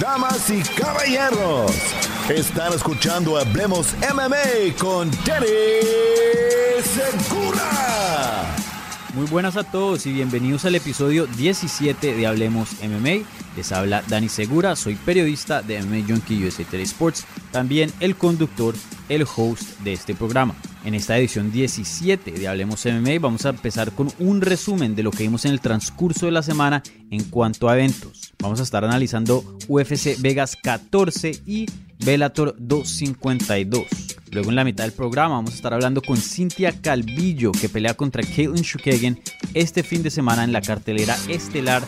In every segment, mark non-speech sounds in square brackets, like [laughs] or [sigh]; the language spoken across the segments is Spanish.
Damas y caballeros, están escuchando Hablemos MMA con Danny Segura. Muy buenas a todos y bienvenidos al episodio 17 de Hablemos MMA. Les habla Dani Segura, soy periodista de MMA Junkie USA Sports, también el conductor, el host de este programa. En esta edición 17 de Hablemos MMA vamos a empezar con un resumen de lo que vimos en el transcurso de la semana en cuanto a eventos. Vamos a estar analizando UFC Vegas 14 y Bellator 252. Luego en la mitad del programa vamos a estar hablando con Cintia Calvillo que pelea contra Caitlin Shukagan este fin de semana en la cartelera estelar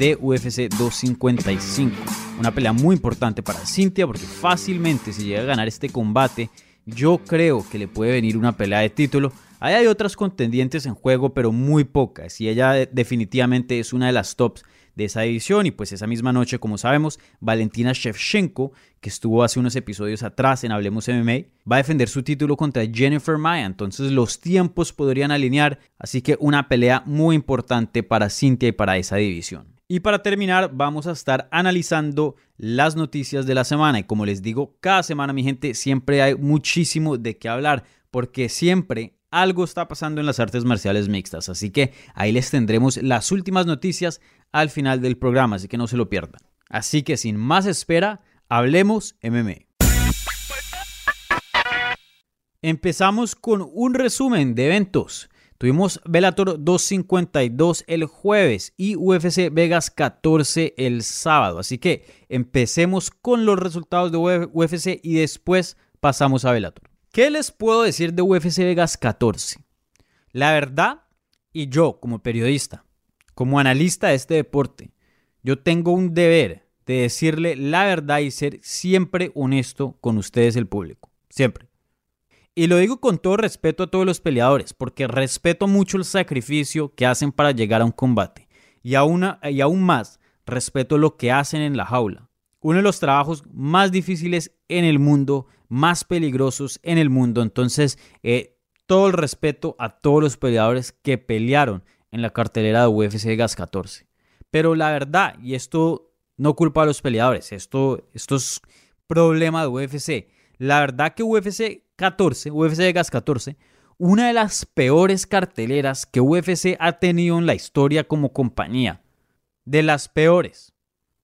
de UFC 255. Una pelea muy importante para Cintia porque fácilmente si llega a ganar este combate yo creo que le puede venir una pelea de título. Ahí hay otras contendientes en juego pero muy pocas y ella definitivamente es una de las tops de esa edición y pues esa misma noche, como sabemos, Valentina Shevchenko, que estuvo hace unos episodios atrás en Hablemos MMA, va a defender su título contra Jennifer Maya, entonces los tiempos podrían alinear, así que una pelea muy importante para Cintia y para esa división. Y para terminar, vamos a estar analizando las noticias de la semana. Y como les digo, cada semana, mi gente, siempre hay muchísimo de qué hablar, porque siempre algo está pasando en las artes marciales mixtas. Así que ahí les tendremos las últimas noticias al final del programa, así que no se lo pierdan. Así que sin más espera, hablemos MMA. Empezamos con un resumen de eventos. Tuvimos Bellator 252 el jueves y UFC Vegas 14 el sábado. Así que empecemos con los resultados de UFC y después pasamos a Bellator. ¿Qué les puedo decir de UFC Vegas 14? La verdad, y yo como periodista, como analista de este deporte, yo tengo un deber de decirle la verdad y ser siempre honesto con ustedes, el público. Siempre. Y lo digo con todo respeto a todos los peleadores, porque respeto mucho el sacrificio que hacen para llegar a un combate. Y aún, y aún más, respeto lo que hacen en la jaula. Uno de los trabajos más difíciles en el mundo, más peligrosos en el mundo. Entonces, eh, todo el respeto a todos los peleadores que pelearon en la cartelera de UFC Gas 14. Pero la verdad, y esto no culpa a los peleadores, esto, esto es problema de UFC. La verdad que UFC 14, UFC Gas 14, una de las peores carteleras que UFC ha tenido en la historia como compañía. De las peores.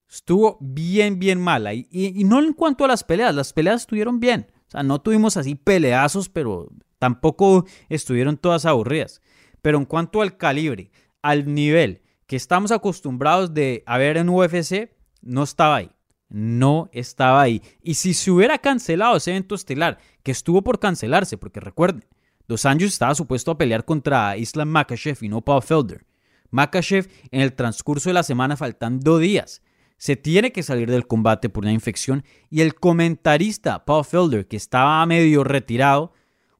Estuvo bien, bien mala. Y, y, no en cuanto a las peleas, las peleas estuvieron bien. O sea, no tuvimos así peleazos, pero tampoco estuvieron todas aburridas. Pero en cuanto al calibre, al nivel que estamos acostumbrados de a ver en UFC, no estaba ahí. No estaba ahí. Y si se hubiera cancelado ese evento estelar, que estuvo por cancelarse, porque recuerden, Dos Anjos estaba supuesto a pelear contra Islam Makachev y no Paul Felder. Makachev en el transcurso de la semana faltando días. Se tiene que salir del combate por una infección y el comentarista Paul Felder, que estaba medio retirado,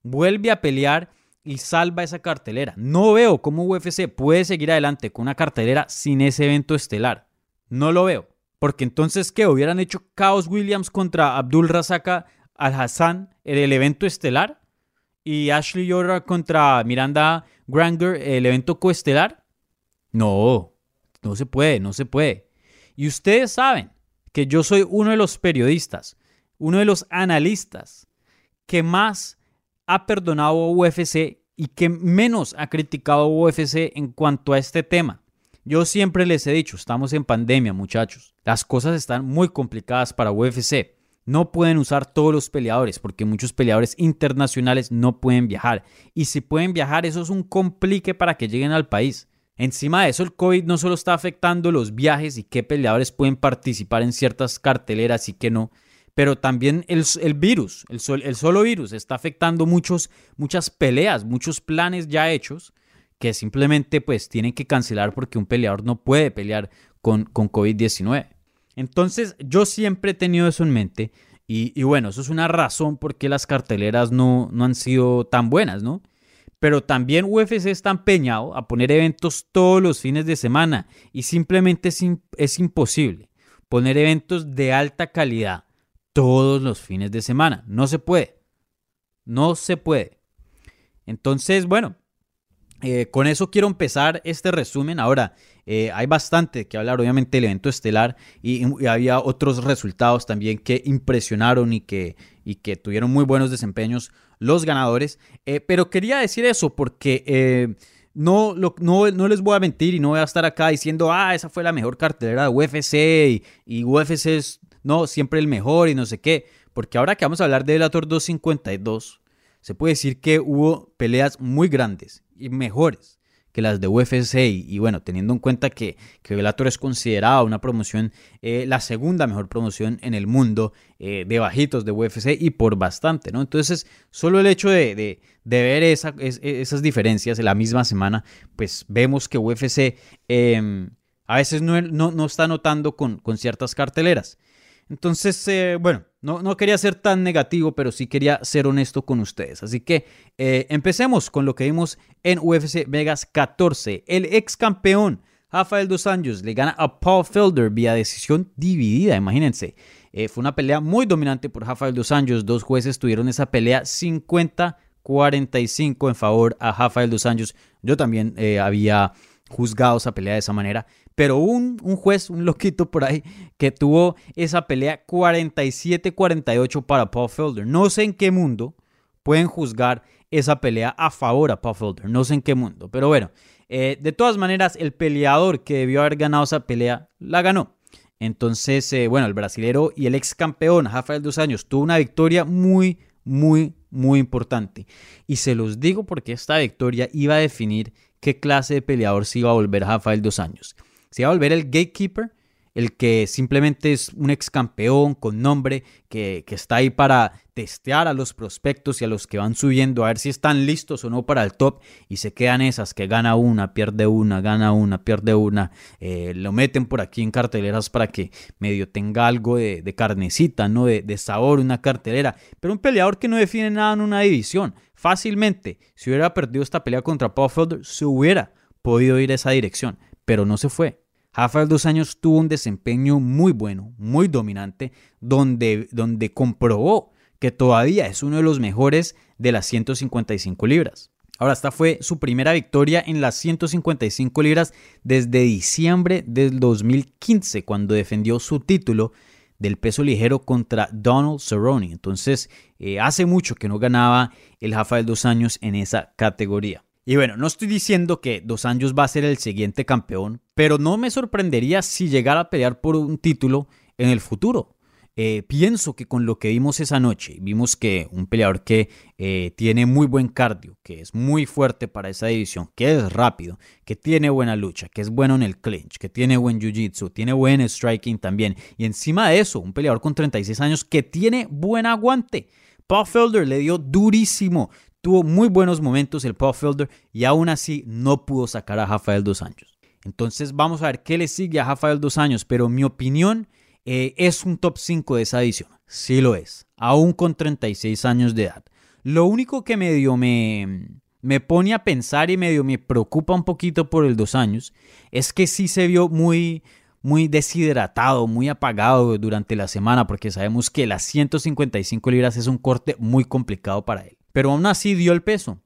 vuelve a pelear y salva esa cartelera. No veo cómo UFC puede seguir adelante con una cartelera sin ese evento estelar. No lo veo. Porque entonces, ¿qué? ¿Hubieran hecho Chaos Williams contra Abdul Razaka Al-Hassan en el evento estelar? ¿Y Ashley Yoder contra Miranda Granger el evento coestelar? No, no se puede, no se puede. Y ustedes saben que yo soy uno de los periodistas, uno de los analistas que más ha perdonado a UFC y que menos ha criticado a UFC en cuanto a este tema. Yo siempre les he dicho, estamos en pandemia muchachos, las cosas están muy complicadas para UFC. No pueden usar todos los peleadores porque muchos peleadores internacionales no pueden viajar. Y si pueden viajar, eso es un complique para que lleguen al país. Encima de eso, el COVID no solo está afectando los viajes y qué peleadores pueden participar en ciertas carteleras y qué no, pero también el, virus, el, el, solo virus está afectando muchos, muchas peleas, muchos planes ya hechos que simplemente pues tienen que cancelar porque un peleador no puede pelear con, con COVID-19. Entonces yo siempre he tenido eso en mente y, bueno, eso es una razón por qué las carteleras no, no han sido tan buenas, ¿no? Pero también UFC está empeñado a poner eventos todos los fines de semana y simplemente es, es imposible poner eventos de alta calidad todos los fines de semana. No se puede. No se puede. Entonces, bueno, eh, con eso quiero empezar este resumen. Ahora, eh, hay bastante que hablar, obviamente, del evento estelar y, había otros resultados también que impresionaron y que, y que tuvieron muy buenos desempeños los ganadores. Eh, pero quería decir eso porque no, no, no, les voy a mentir y no voy a estar acá diciendo, ah, esa fue la mejor cartelera de UFC y, y UFC es no, siempre el mejor y no sé qué. Porque ahora que vamos a hablar de Velator 252, se puede decir que hubo peleas muy grandes mejores que las de UFC. Y, bueno, teniendo en cuenta que, que Bellator es considerada una promoción, eh, la segunda mejor promoción en el mundo eh, de bajitos de UFC y por bastante, ¿no? Entonces, solo el hecho de, ver esas diferencias en la misma semana, pues vemos que UFC em, a veces no, no, está notando con, con ciertas carteleras. Entonces, eh, bueno, no, no, quería ser tan negativo, pero sí quería ser honesto con ustedes. Así que eh, empecemos con lo que vimos en UFC Vegas 14. El ex campeón Rafael Dos Anjos le gana a Paul Felder vía decisión dividida, imagínense. Eh, fue una pelea muy dominante por Rafael Dos Anjos. Dos jueces tuvieron esa pelea 50-45 en favor a Rafael Dos Anjos. Yo también había juzgado esa pelea de esa manera. Pero un, un juez, un loquito por ahí, que tuvo esa pelea 47-48 para Paul Felder. No sé en qué mundo pueden juzgar esa pelea a favor a Paul Felder. No sé en qué mundo. Pero bueno, eh, de todas maneras, el peleador que debió haber ganado esa pelea, la ganó. Entonces, eh, bueno, el brasilero y el ex campeón, Rafael Dos Años, tuvo una victoria muy, muy, muy importante. Y se los digo porque esta victoria iba a definir qué clase de peleador se iba a volver Rafael Dos Años. Se va a volver el gatekeeper, el que simplemente es un ex campeón con nombre, que, está ahí para testear a los prospectos y a los que van subiendo a ver si están listos o no para el top y se quedan esas que gana una, pierde una, gana una, pierde una, eh, lo meten por aquí en carteleras para que medio tenga algo de, carnecita, ¿no? De, de, sabor, una cartelera, pero un peleador que no define nada en una división. Fácilmente, si hubiera perdido esta pelea contra Paul Felder, se hubiera podido ir esa dirección, pero no se fue. Rafael dos años tuvo un desempeño muy bueno, muy dominante, donde, donde comprobó que todavía es uno de los mejores de las 155 libras. Ahora, esta fue su primera victoria en las 155 libras desde diciembre del 2015, cuando defendió su título del peso ligero contra Donald Cerrone. Entonces, eh, hace mucho que no ganaba el Rafael dos años en esa categoría. Y bueno, no estoy diciendo que Dos Anjos va a ser el siguiente campeón, pero no me sorprendería si llegara a pelear por un título en el futuro. Eh, pienso que con lo que vimos esa noche, vimos que un peleador que eh, tiene muy buen cardio, que es muy fuerte para esa división, que es rápido, que tiene buena lucha, que es bueno en el clinch, que tiene buen jiu-jitsu, tiene buen striking también. Y encima de eso, un peleador con 36 años que tiene buen aguante. Paul Felder le dio durísimo Tuvo muy buenos momentos el Paul Felder y aún así no pudo sacar a Rafael Dos Años. Entonces vamos a ver qué le sigue a Rafael Dos Años, pero mi opinión eh, es un top 5 de esa edición. Sí lo es, aún con 36 años de edad. Lo único que medio me, me pone a pensar y medio me preocupa un poquito por el Dos Años es que sí se vio muy, muy deshidratado, muy apagado durante la semana, porque sabemos que las 155 libras es un corte muy complicado para él pero aún así dio el peso.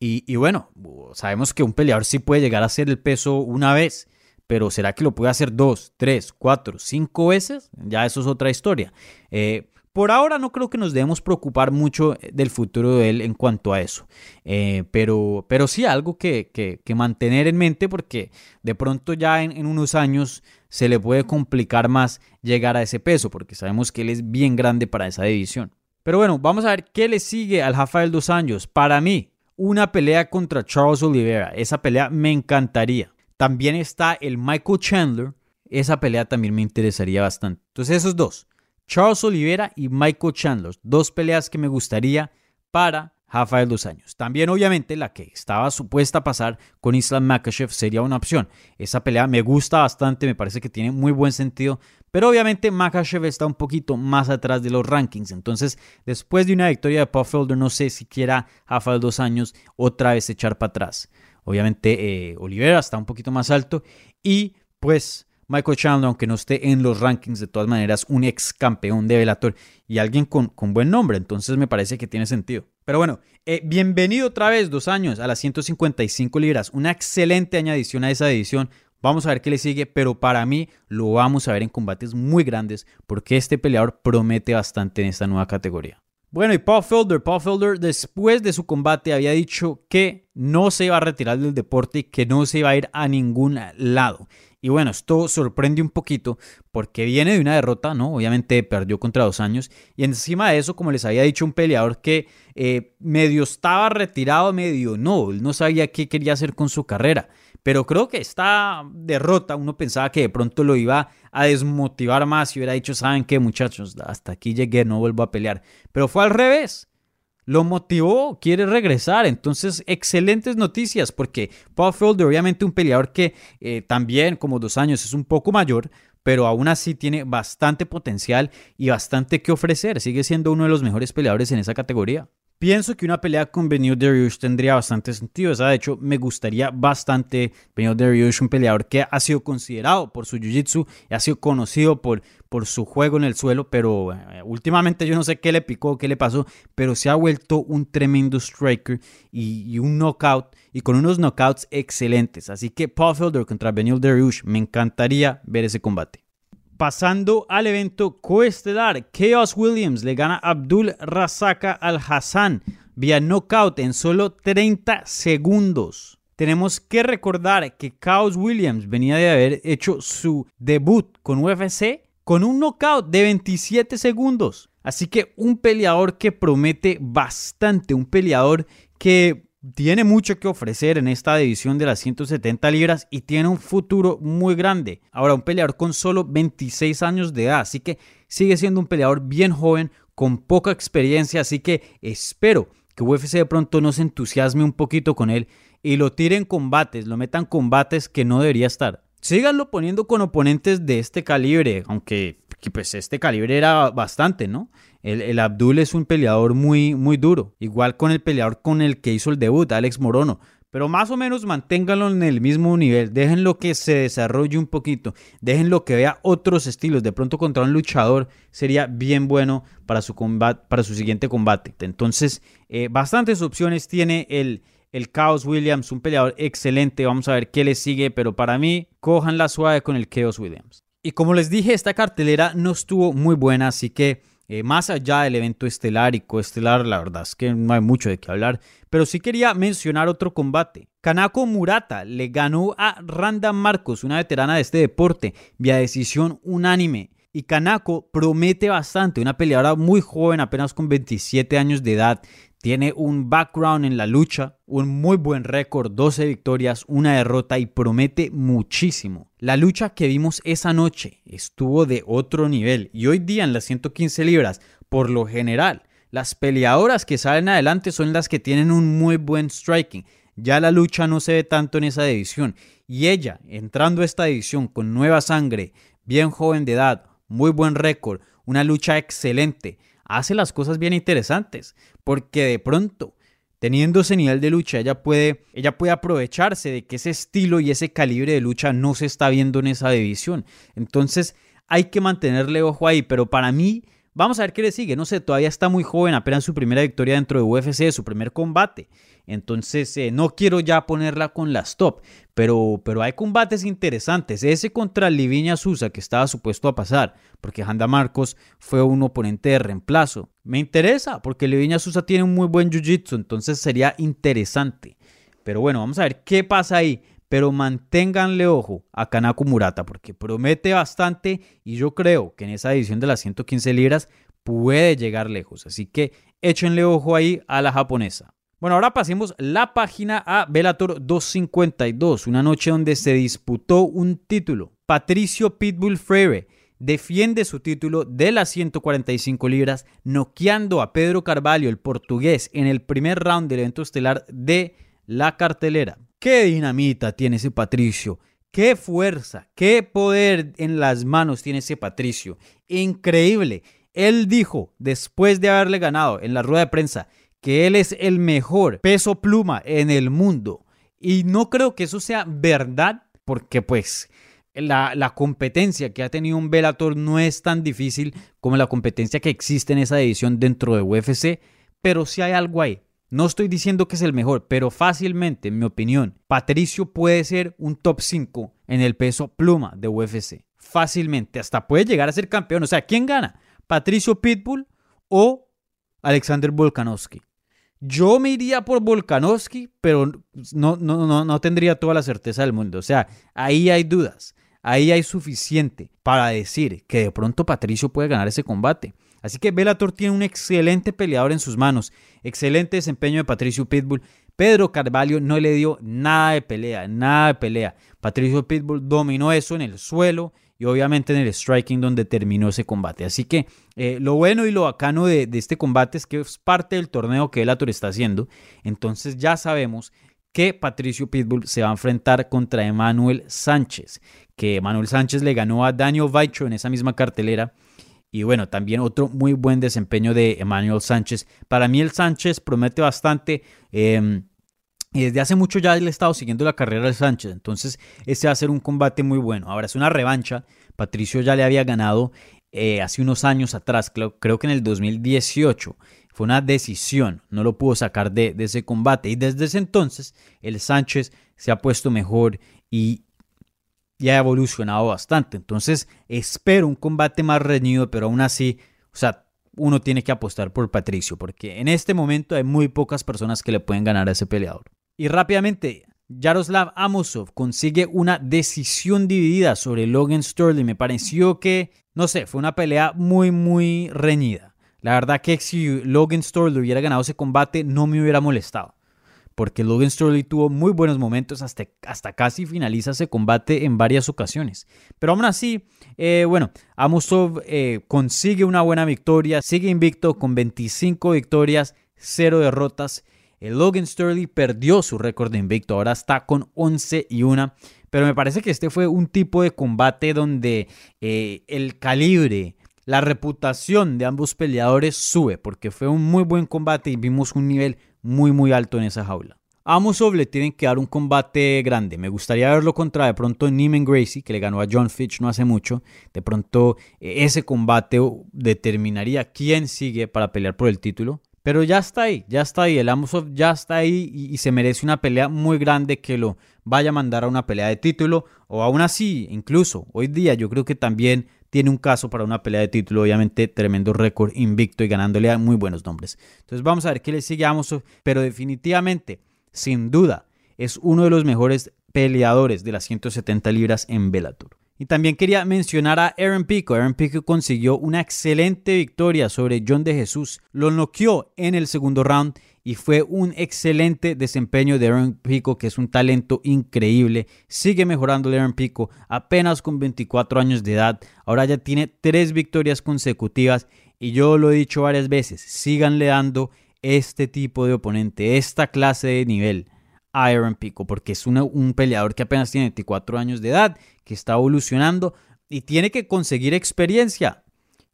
Y, bueno, sabemos que un peleador sí puede llegar a hacer el peso una vez, pero ¿será que lo puede hacer dos, tres, cuatro, cinco veces? Ya eso es otra historia. Eh, por ahora no creo que nos debemos preocupar mucho del futuro de él en cuanto a eso, eh, pero, pero sí algo que, que, mantener en mente porque de pronto ya en, unos años se le puede complicar más llegar a ese peso porque sabemos que él es bien grande para esa división. Pero bueno, vamos a ver qué le sigue al Rafael dos Años. Para mí, una pelea contra Charles Oliveira. Esa pelea me encantaría. También está el Michael Chandler. Esa pelea también me interesaría bastante. Entonces esos dos, Charles Oliveira y Michael Chandler. Dos peleas que me gustaría para Rafael Dos Años. También, obviamente, la que estaba supuesta a pasar con Islam Makhachev sería una opción. Esa pelea me gusta bastante, me parece que tiene muy buen sentido, pero obviamente Makhachev está un poquito más atrás de los rankings. Entonces, después de una victoria de Puffelder, no sé si quiera Rafael Dos Años otra vez echar para atrás. Obviamente, eh, Olivera está un poquito más alto y pues Michael Chandler, aunque no esté en los rankings, de todas maneras, un ex campeón de Velator y alguien con, con, buen nombre. Entonces me parece que tiene sentido. Pero bueno, eh, bienvenido otra vez, dos años, a las 155 libras. Una excelente añadición a esa edición. Vamos a ver qué le sigue, pero para mí lo vamos a ver en combates muy grandes porque este peleador promete bastante en esta nueva categoría. Bueno, y Paul Felder, Paul Felder después de su combate había dicho que no se iba a retirar del deporte y que no se iba a ir a ningún lado. Y bueno, esto sorprende un poquito porque viene de una derrota, ¿no? Obviamente perdió contra dos años. Y encima de eso, como les había dicho, un peleador que eh, medio estaba retirado, medio no. Él no sabía qué quería hacer con su carrera. Pero creo que esta derrota, uno pensaba que de pronto lo iba a desmotivar más y hubiera dicho, ¿saben qué, muchachos? Hasta aquí llegué, no vuelvo a pelear. Pero fue al revés lo motivó, quiere regresar. Entonces, excelentes noticias porque Paul Felder, obviamente un peleador que eh, también como dos años es un poco mayor, pero aún así tiene bastante potencial y bastante que ofrecer. Sigue siendo uno de los mejores peleadores en esa categoría. Pienso que una pelea con Benio Dariush tendría bastante sentido. de hecho, me gustaría bastante. Benio Dariush, un peleador que ha sido considerado por su jiu-jitsu, ha sido conocido por, por su juego en el suelo, pero eh, últimamente yo no sé qué le picó, qué le pasó, pero se ha vuelto un tremendo striker y, un knockout, y con unos knockouts excelentes. Así que Paul Felder contra Benio Dariush, me encantaría ver ese combate. Pasando al evento coestelar, Chaos Williams le gana Abdul Razaka al Hassan vía knockout en solo 30 segundos. Tenemos que recordar que Chaos Williams venía de haber hecho su debut con UFC con un knockout de 27 segundos. Así que un peleador que promete bastante, un peleador que tiene mucho que ofrecer en esta división de las 170 libras y tiene un futuro muy grande. Ahora, un peleador con solo 26 años de edad, así que sigue siendo un peleador bien joven, con poca experiencia, así que espero que UFC de pronto no se entusiasme un poquito con él y lo tire en combates, lo metan combates que no debería estar. Síganlo poniendo con oponentes de este calibre, aunque pues este calibre era bastante, ¿no? El, Abdul es un peleador muy, muy duro, igual con el peleador con el que hizo el debut, Alex Morono. Pero más o menos manténganlo en el mismo nivel, déjenlo que se desarrolle un poquito, déjenlo que vea otros estilos. De pronto contra un luchador sería bien bueno para su, para su siguiente combate. Entonces, eh, bastantes opciones tiene el, el Chaos Williams, un peleador excelente. Vamos a ver qué le sigue, pero para mí, cojan la suave con el Chaos Williams. Y como les dije, esta cartelera no estuvo muy buena, así que eh, más allá del evento estelar y coestelar, la verdad es que no hay mucho de qué hablar, pero sí quería mencionar otro combate. Kanako Murata le ganó a Randa Marcos, una veterana de este deporte, vía decisión unánime. Y Kanako promete bastante, una peleadora muy joven, apenas con 27 años de edad, tiene un background en la lucha, un muy buen récord, 12 victorias, una derrota y promete muchísimo. La lucha que vimos esa noche estuvo de otro nivel y hoy día en las 115 libras, por lo general, las peleadoras que salen adelante son las que tienen un muy buen striking. Ya la lucha no se ve tanto en esa división y ella, entrando a esta división con nueva sangre, bien joven de edad, muy buen récord, una lucha excelente, hace las cosas bien interesantes, porque de pronto, teniendo ese nivel de lucha, ella puede, ella puede aprovecharse de que ese estilo y ese calibre de lucha no se está viendo en esa división. Entonces, hay que mantenerle ojo ahí, pero para mí, vamos a ver qué le sigue. No sé, todavía está muy joven, apenas su primera victoria dentro de UFC, su primer combate. Entonces, eh, no quiero ya ponerla con las top, pero, pero hay combates interesantes. Ese contra Liviña Susa que estaba supuesto a pasar, porque Handa Marcos fue un oponente de reemplazo. Me interesa, porque Liviña Susa tiene un muy buen jiu-jitsu, entonces sería interesante. Pero bueno, vamos a ver qué pasa ahí. Pero manténganle ojo a Kanako Murata, porque promete bastante y yo creo que en esa edición de las 115 libras puede llegar lejos. Así que échenle ojo ahí a la japonesa. Bueno, ahora pasemos la página a Velator 252, una noche donde se disputó un título. Patricio Pitbull Freire defiende su título de las 145 libras, noqueando a Pedro Carvalho, el portugués, en el primer round del evento estelar de la cartelera. ¡Qué dinamita tiene ese Patricio! ¡Qué fuerza! ¡Qué poder en las manos tiene ese Patricio! Increíble. Él dijo, después de haberle ganado en la rueda de prensa, que él es el mejor peso pluma en el mundo. Y no creo que eso sea verdad, porque pues la, competencia que ha tenido un Bellator no es tan difícil como la competencia que existe en esa división dentro de UFC, pero sí hay algo ahí. No estoy diciendo que es el mejor, pero fácilmente, en mi opinión, Patricio puede ser un top 5 en el peso pluma de UFC. Fácilmente, hasta puede llegar a ser campeón. O sea, ¿quién gana? ¿Patricio Pitbull o Alexander Volkanovski? Yo me iría por Volkanovski, pero no, no, no, no tendría toda la certeza del mundo. O sea, ahí hay dudas. Ahí hay suficiente para decir que de pronto Patricio puede ganar ese combate. Así que Bellator tiene un excelente peleador en sus manos. Excelente desempeño de Patricio Pitbull. Pedro Carvalho no le dio nada de pelea, nada de pelea. Patricio Pitbull dominó eso en el suelo y obviamente en el striking donde terminó ese combate. Así que eh, lo bueno y lo bacano de, de, este combate es que es parte del torneo que Bellator está haciendo. Entonces ya sabemos que Patricio Pitbull se va a enfrentar contra Emanuel Sánchez, que Emanuel Sánchez le ganó a Daniel Vaicho en esa misma cartelera. Y bueno, también otro muy buen desempeño de Emanuel Sánchez. Para mí el Sánchez promete bastante. Em, y desde hace mucho ya le he estado siguiendo la carrera del Sánchez. Entonces, este va a ser un combate muy bueno. Ahora es una revancha. Patricio ya le había ganado eh, hace unos años atrás, creo, creo, que en el 2018. Fue una decisión, no lo pudo sacar de, de, ese combate. Y desde ese entonces, el Sánchez se ha puesto mejor y, y ha evolucionado bastante. Entonces, espero un combate más reñido, pero aún así, o sea, uno tiene que apostar por Patricio, porque en este momento hay muy pocas personas que le pueden ganar a ese peleador. Y rápidamente, Yaroslav Amosov consigue una decisión dividida sobre Logan Sterling. Me pareció que, no sé, fue una pelea muy, muy reñida. La verdad que si Logan Sterling hubiera ganado ese combate no me hubiera molestado. Porque Logan Sterling tuvo muy buenos momentos hasta, hasta casi finaliza ese combate en varias ocasiones. Pero aún así, eh, bueno, Amosov eh, consigue una buena victoria, sigue invicto con 25 victorias, 0 derrotas. El Logan Sterling perdió su récord de invicto, ahora está con 11 y 1. Pero me parece que este fue un tipo de combate donde eh, el calibre, la reputación de ambos peleadores sube, porque fue un muy buen combate y vimos un nivel muy muy alto en esa jaula. A le tienen que dar un combate grande. Me gustaría verlo contra de pronto Neiman Gracie, que le ganó a John Fitch no hace mucho. De pronto eh, ese combate determinaría quién sigue para pelear por el título. Pero ya está ahí, ya está ahí. El Amosov ya está ahí y, y se merece una pelea muy grande que lo vaya a mandar a una pelea de título. O aún así, incluso hoy día yo creo que también tiene un caso para una pelea de título, obviamente tremendo récord invicto y ganándole a muy buenos nombres. Entonces vamos a ver qué le sigue a pero definitivamente, sin duda, es uno de los mejores peleadores de las 170 libras en Bellator. Y también quería mencionar a Aaron Pico. Aaron Pico consiguió una excelente victoria sobre John de Jesús. Lo noqueó en el segundo round y fue un excelente desempeño de Aaron Pico, que es un talento increíble. Sigue mejorando Aaron Pico, apenas con 24 años de edad. Ahora ya tiene tres victorias consecutivas y yo lo he dicho varias veces, síganle dando este tipo de oponente, esta clase de nivel a Aaron Pico, porque es un peleador que apenas tiene 24 años de edad, que está evolucionando y tiene que conseguir experiencia.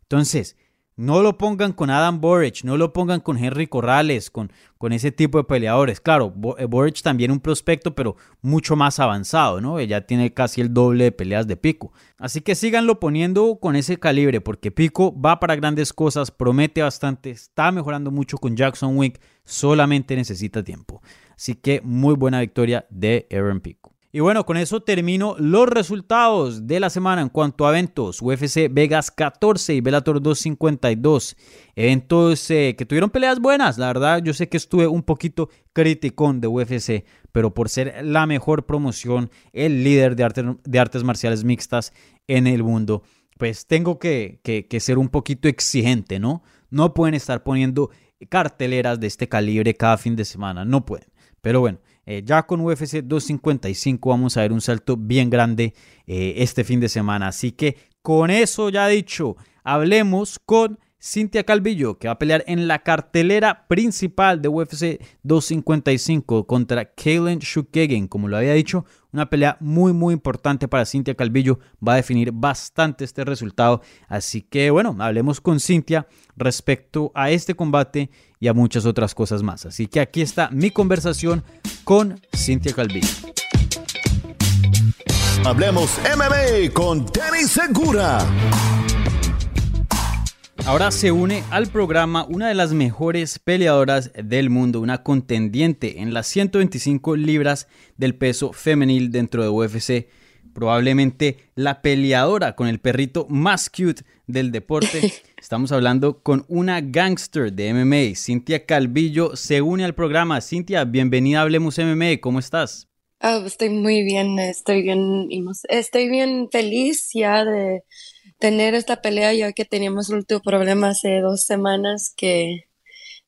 Entonces, no lo pongan con Adam Boric, no lo pongan con Henry Corrales, con, con ese tipo de peleadores. Claro, eh, Boric también un prospecto, pero mucho más avanzado, ¿no? Ya tiene casi el doble de peleas de Pico. Así que síganlo poniendo con ese calibre, porque Pico va para grandes cosas, promete bastante, está mejorando mucho con Jackson Wick, solamente necesita tiempo. Así que muy buena victoria de Aaron Pico. Y bueno, con eso termino los resultados de la semana en cuanto a eventos. UFC Vegas 14 y Bellator 252. Eventos eh, que tuvieron peleas buenas. La verdad, yo sé que estuve un poquito criticón de UFC, pero por ser la mejor promoción, el líder de, artes marciales mixtas en el mundo, pues tengo que, que ser un poquito exigente, ¿no? No pueden estar poniendo carteleras de este calibre cada fin de semana. No pueden. Pero bueno. Eh, ya con UFC 255 vamos a ver un salto bien grande eh, este fin de semana. Así que con eso ya dicho, hablemos con Cintia Calvillo, que va a pelear en la cartelera principal de UFC 255 contra Kalen Shukegen. Como lo había dicho, una pelea muy muy importante para Cintia Calvillo. Va a definir bastante este resultado. Así que bueno, hablemos con Cintia respecto a este combate y a muchas otras cosas más. Así que aquí está mi conversación con Cintia Calvillo. Hablemos MMA con Danny Segura. Ahora se une al programa una de las mejores peleadoras del mundo, una contendiente en las 125 libras del peso femenil dentro de UFC. Probablemente la peleadora con el perrito más cute del deporte. [laughs] Estamos hablando con una gangster de MMA, Cintia Calvillo, se une al programa. Cintia, bienvenida a Hablemos MMA, ¿cómo estás? Oh, estoy muy bien, estoy bien, estoy bien feliz ya de tener esta pelea ya que teníamos un último problema hace dos semanas que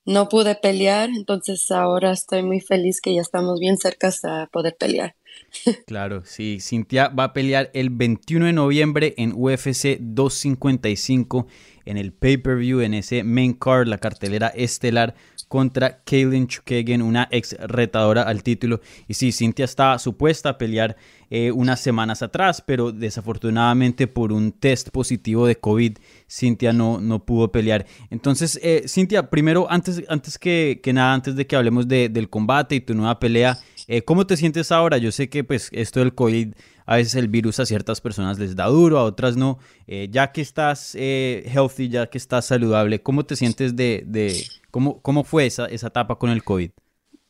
no pude pelear, entonces ahora estoy muy feliz que ya estamos bien cerca a poder pelear. [laughs] Claro, sí, Cintia va a pelear el 21 de noviembre en UFC 255 en el pay-per-view, en ese main card, la cartelera estelar contra Kaylin Chukagan, una ex retadora al título. Y sí, Cintia estaba supuesta a pelear eh, unas semanas atrás, pero desafortunadamente por un test positivo de COVID, Cintia no, no pudo pelear. Entonces, eh, Cintia, primero, antes, antes que, que, nada, antes de que hablemos de, del combate y tu nueva pelea, eh, ¿cómo te sientes ahora? Yo sé que pues esto del COVID a veces el virus a ciertas personas les da duro, a otras no. Eh, ya que estás eh, healthy, ya que estás saludable, ¿cómo te sientes de, de cómo, cómo fue esa, esa etapa con el COVID?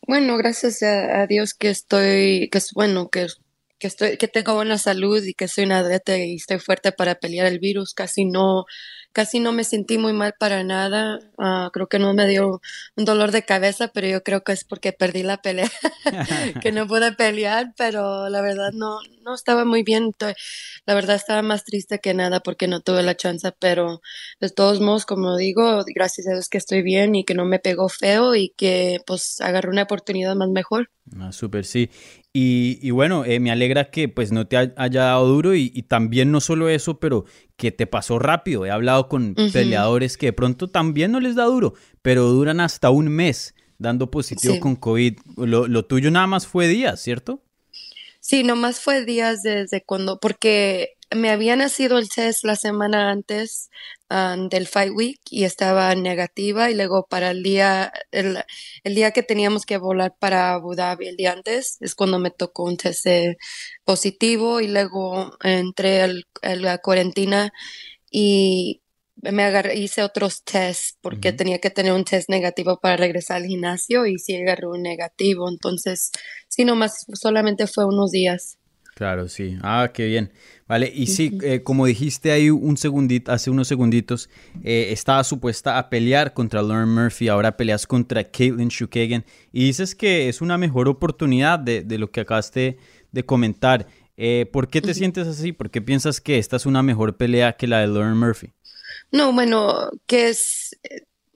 Bueno, gracias a, Dios que estoy, que es bueno, que, que estoy, que tengo buena salud y que soy una atleta y estoy fuerte para pelear el virus. Casi no, casi no me sentí muy mal para nada. Ah, creo que no me dio un dolor de cabeza, pero yo creo que es porque perdí la pelea, [laughs] que no pude pelear, pero la verdad no, no estaba muy bien. La verdad estaba más triste que nada porque no tuve la chance, pero de todos modos, como digo, gracias a Dios que estoy bien y que no me pegó feo y que pues agarré una oportunidad más mejor. Ah, súper, sí. Y, bueno, eh, me alegra que pues no te haya dado duro y, también no solo eso, pero que te pasó rápido. He hablado con peleadores que de pronto también no les da duro, pero duran hasta un mes dando positivo con COVID. Lo, lo, tuyo nada más fue días, ¿cierto? Sí, nomás fue días desde cuando, porque me había nacido el test la semana antes um, del Fight Week y estaba negativa y luego para el día, el, día que teníamos que volar para Abu Dhabi el día antes es cuando me tocó un test positivo y luego entré a la cuarentena y me agarré, hice otros tests porque tenía que tener un test negativo para regresar al gimnasio y sí agarré un negativo. Entonces, sí, nomás solamente fue unos días. Claro, sí. Ah, qué bien. Vale, y sí, eh, como dijiste ahí un segundito, hace unos segunditos, eh, estaba supuesta a pelear contra Lauren Murphy, ahora peleas contra Caitlin Shukagan y dices que es una mejor oportunidad de, de lo que acabaste de comentar. Eh, ¿Por qué te sientes así? ¿Por qué piensas que esta es una mejor pelea que la de Lauren Murphy? No, bueno, que es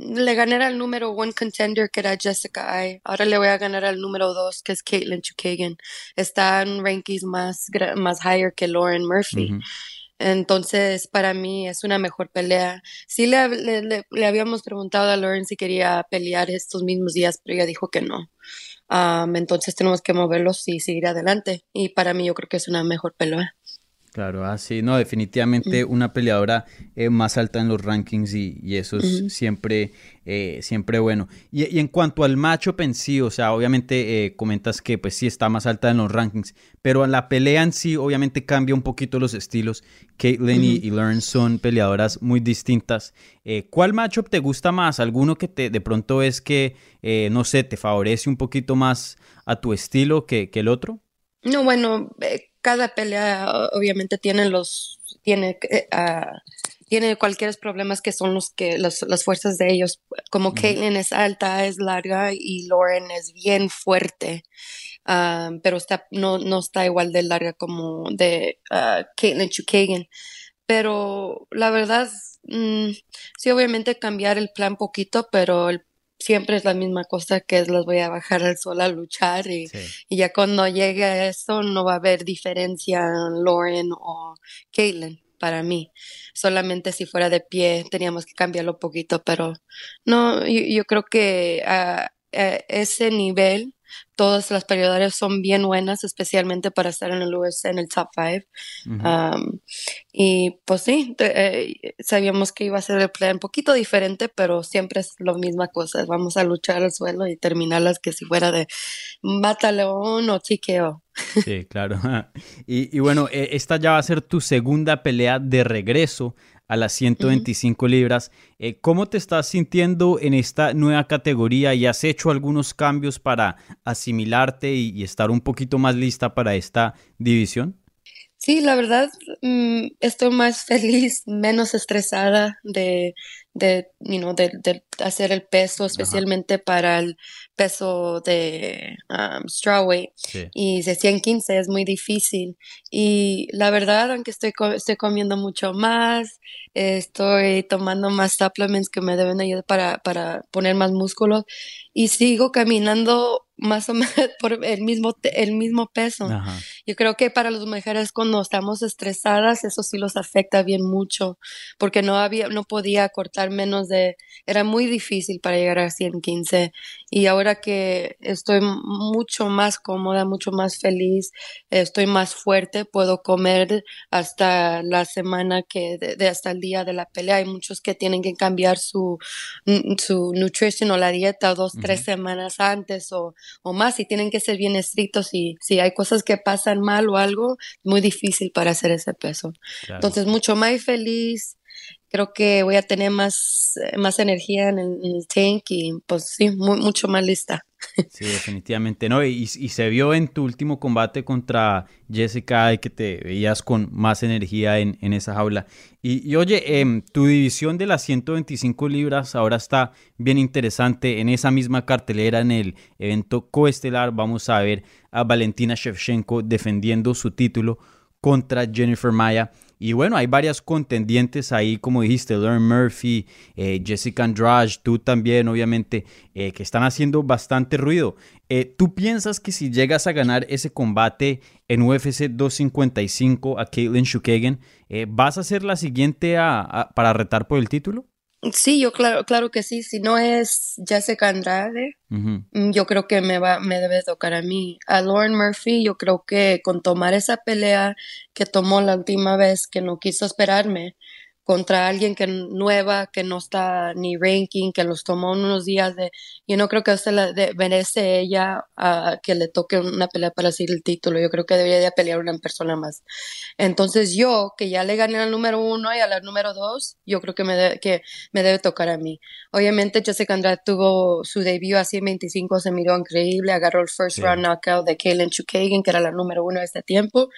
le gané al número one contender que era Jessica Ai. Ahora le voy a ganar al número dos que es Caitlin Chukagan. Está en rankings más, más higher que Lauren Murphy. Entonces, para mí es una mejor pelea. Sí le, le, habíamos preguntado a Lauren si quería pelear estos mismos días, pero ella dijo que no. Um, entonces tenemos que moverlos y seguir adelante. Y para mí yo creo que es una mejor pelea. Claro, así, no, definitivamente una peleadora eh, más alta en los rankings y, eso es siempre, eh, siempre bueno. Y, en cuanto al macho en sí, o sea, obviamente eh, comentas que pues sí está más alta en los rankings, pero la pelea en sí obviamente cambia un poquito los estilos. Caitlyn y, y son peleadoras muy distintas. ¿Cuál matchup te gusta más? ¿Alguno que te, de pronto es que, no sé, te favorece un poquito más a tu estilo que, que el otro? No, bueno, cada pelea obviamente tiene los tiene uh, tiene cualquier problemas que son los que las, las fuerzas de ellos. Como Caitlyn es alta es larga y Lauren es bien fuerte ah, pero está no no está igual de larga como de uh, Caitlyn Chukagan pero la verdad mm, sí obviamente cambiar el plan poquito pero el siempre es la misma cosa que es los voy a bajar al sol a luchar y, y ya cuando llegue a eso no va a haber diferencia en Lauren o Caitlyn. para mí. Solamente si fuera de pie teníamos que cambiarlo un poquito, pero no, yo, creo que a ese nivel todas las peleadoras son bien buenas, especialmente para estar en el US, en el top five. Um, y pues sí, eh, sabíamos que iba a ser el play un poquito diferente, pero siempre es la misma cosa. Vamos a luchar al suelo y terminarlas que si fuera de mata león o chiqueo. Sí, claro. [laughs] Y, y bueno, eh, esta ya va a ser tu segunda pelea de regreso a las 125 libras. Eh, ¿Cómo te estás sintiendo en esta nueva categoría y has hecho algunos cambios para asimilarte y, estar un poquito más lista para esta división? Sí, la verdad, mm, estoy más [laughs] feliz, menos estresada de, de, you de, hacer el peso, especialmente para el peso de um. Y de 115 es muy difícil. Y la verdad, aunque estoy, estoy comiendo mucho más, estoy tomando más supplements que me deben ayudar para, para poner más músculos y sigo caminando más o [laughs] menos por el mismo, el mismo peso. Yo creo que para las mujeres cuando estamos estresadas, eso sí los afecta bien mucho, porque no había, no podía cortar menos de, era muy difícil para llegar a 115. Y ahora que estoy mucho más cómoda, mucho más feliz, estoy más fuerte, puedo comer hasta la semana que, de, hasta el día de la pelea. Hay muchos que tienen que cambiar su, su nutrition o la dieta dos, tres semanas antes o, o más y tienen que ser bien estrictos y si hay cosas que pasan mal o algo, muy difícil para hacer ese peso. Entonces, mucho más feliz, creo que voy a tener más, más energía en el, tank y pues sí, mucho más lista. [laughs] Sí, definitivamente, ¿no? Y, se vio en tu último combate contra Jessica que te veías con más energía en, esa jaula. Y, oye, em, tu división de las 125 libras ahora está bien interesante. En esa misma cartelera, en el evento coestelar, vamos a ver a Valentina Shevchenko defendiendo su título contra Jennifer Maya. Y bueno, hay varias contendientes ahí, como dijiste, Lauren Murphy, eh, Jessica Andrade, tú también, obviamente, eh, que están haciendo bastante ruido. Eh, ¿Tú piensas que si llegas a ganar ese combate en UFC 255 a Caitlin Shukagan, vas a ser la siguiente para retar por el título? Sí, yo claro, claro que sí. Si no es Jessica Andrade, mm, yo creo que me va, me debe tocar a mí. A Lauren Murphy, yo creo que con tomar esa pelea que tomó la última vez, que no quiso esperarme, contra alguien que nueva, que no está ni ranking, que los tomó unos días de, yo no creo que usted la merece ella a que le toque una pelea para seguir el título, yo creo que debería de pelear una persona más. Entonces yo, que ya le gané al número uno y a la número dos, yo creo que me, que me debe tocar a mí. Obviamente Jessica Andrade tuvo su debut así en 25, se miró increíble, agarró el first round knockout de Kaylin Chukagan, que era la número uno de este tiempo,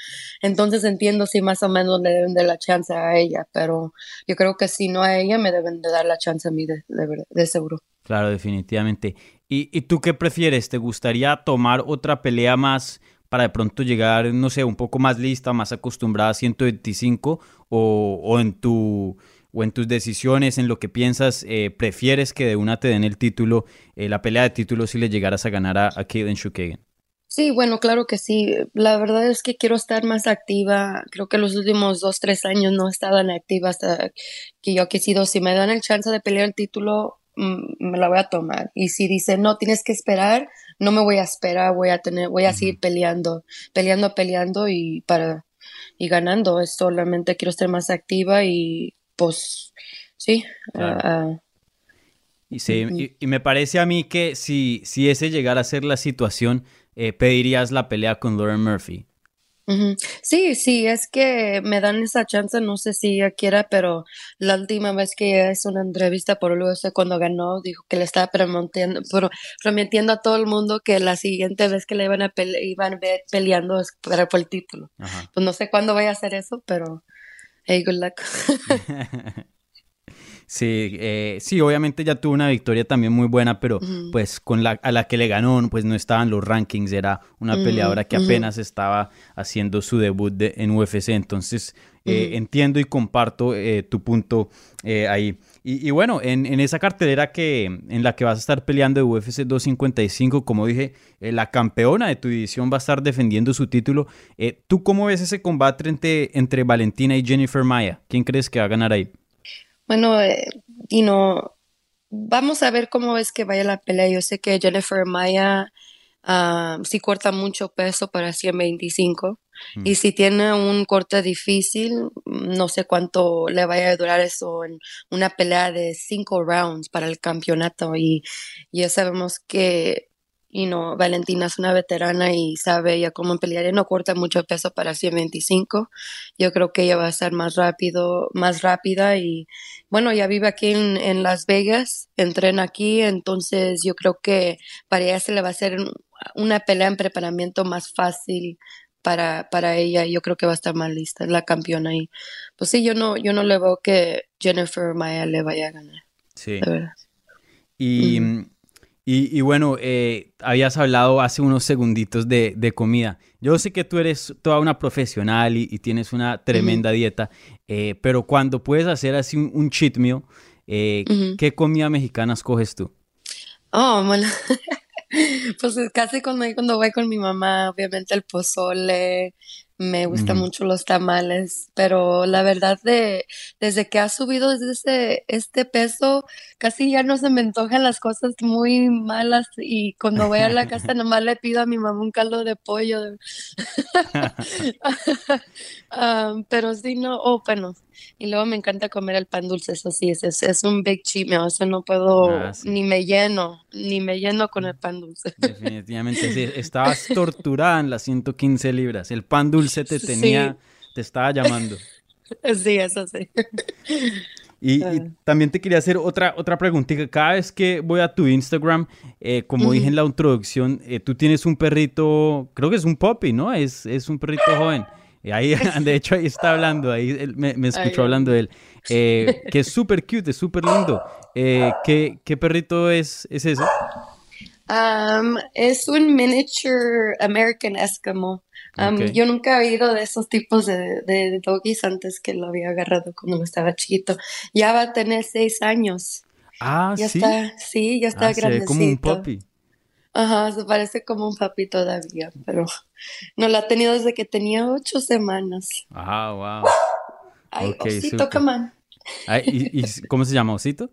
entonces entiendo si más o menos le deben de la chance a ella, pero yo creo que si no a ella me deben de dar la chance a mí de, de, seguro. Claro, definitivamente. ¿Y, ¿Y tú qué prefieres? ¿Te gustaría tomar otra pelea más para de pronto llegar, no sé, un poco más lista, más acostumbrada a 125 o, o en tu o en tus decisiones, en lo que piensas, eh, prefieres que de una te den el título, eh, la pelea de título si le llegaras a ganar a, a Kaden Shukagan? Sí, bueno, claro que sí. La verdad es que quiero estar más activa. Creo que los últimos dos, tres años no he estado en activa hasta que yo he sido. Si me dan el chance de pelear el título, mm, me la voy a tomar. Y si dicen, no, tienes que esperar, no me voy a esperar, voy a tener, voy a seguir peleando, peleando, peleando y para, y ganando. Es solamente quiero estar más activa y pues, sí. Ah. y, sí y, me parece a mí que si, si ese llegara a ser la situación, eh, pedirías la pelea con Lauren Murphy. Sí, sí, es que me dan esa chance, no sé si ella quiera, pero la última vez que hizo una entrevista por UFC cuando ganó, dijo que le estaba prometiendo, prometiendo a todo el mundo que la siguiente vez que le iban a, iban a ver peleando es para por el título. Pues no sé cuándo vaya a hacer eso, pero hey, good luck. [laughs] [laughs] Sí, eh, sí, obviamente ya tuvo una victoria también muy buena, pero pues con la a la que le ganó, pues no estaban los rankings, era una peleadora que apenas estaba haciendo su debut en UFC, entonces eh, entiendo y comparto eh, tu punto eh, ahí. Y, bueno, en, esa cartelera que, en la que vas a estar peleando de UFC 255, como dije, la campeona de tu división va a estar defendiendo su título. ¿Tú cómo ves ese combate entre, entre Valentina y Jennifer Maya? ¿Quién crees que va a ganar ahí? Bueno, y no, vamos a ver cómo es que vaya la pelea. Yo sé que Jennifer Maya uh, sí corta mucho peso para 125 mm. y si tiene un corte difícil, no sé cuánto le vaya a durar eso en una pelea de cinco rounds para el campeonato y ya sabemos que y no, Valentina es una veterana y sabe ya cómo pelear y no corta mucho peso para 125. Yo creo que ella va a ser más rápido, más rápida y bueno, ya vive aquí en, Las Vegas, entrena aquí, entonces yo creo que para ella se le va a hacer una pelea en preparamiento más fácil para, para ella. Yo creo que va a estar más lista, la campeona y pues sí, yo no, yo no le veo que Jennifer Maya le vaya a ganar. Sí. Y y, bueno, eh, habías hablado hace unos segunditos de, comida. Yo sé que tú eres toda una profesional y, tienes una tremenda dieta, eh, pero cuando puedes hacer así un, cheat meal, eh, ¿qué comida mexicana escoges tú? Oh, bueno. [laughs] pues casi cuando, cuando voy con mi mamá, obviamente el pozole, me gustan mucho los tamales, pero la verdad de desde que ha subido desde ese, este peso, casi ya no se me antojan las cosas muy malas y cuando voy a la [laughs] casa nomás le pido a mi mamá un caldo de pollo. [laughs] [laughs] Ah, pero sí, no, oh, bueno, y luego me encanta comer el pan dulce, eso sí, es, es, un big cheat meal, eso no puedo, ah, ni me lleno, ni me lleno con el pan dulce. [laughs] Definitivamente, sí, estabas torturada en las 115 libras, el pan dulce te tenía, te estaba llamando. Sí, eso sí. Y, ah. también te quería hacer otra, otra preguntita. Cada vez que voy a tu Instagram, eh, como dije en la introducción, eh, tú tienes un perrito, creo que es un puppy, ¿no? Es, es un perrito joven. Ahí, [laughs] de hecho, ahí está hablando, ahí me, me escuchó hablando de él. Eh, que es súper cute, es súper lindo. Eh, ¿qué, ¿qué, perrito es, es ese? Um, es un miniature American Eskimo. Um, yo nunca he oído de esos tipos de, de, doggies antes que lo había agarrado cuando estaba chiquito. Ya va a tener seis años. Ah, ya sí. Está, sí, ya está ah, grandecito. como un puppy. Ajá, se parece como un papi todavía, pero no la ha tenido desde que tenía ocho semanas. Ah, wow. Ay, osito, come ¿y, cómo se llama, osito?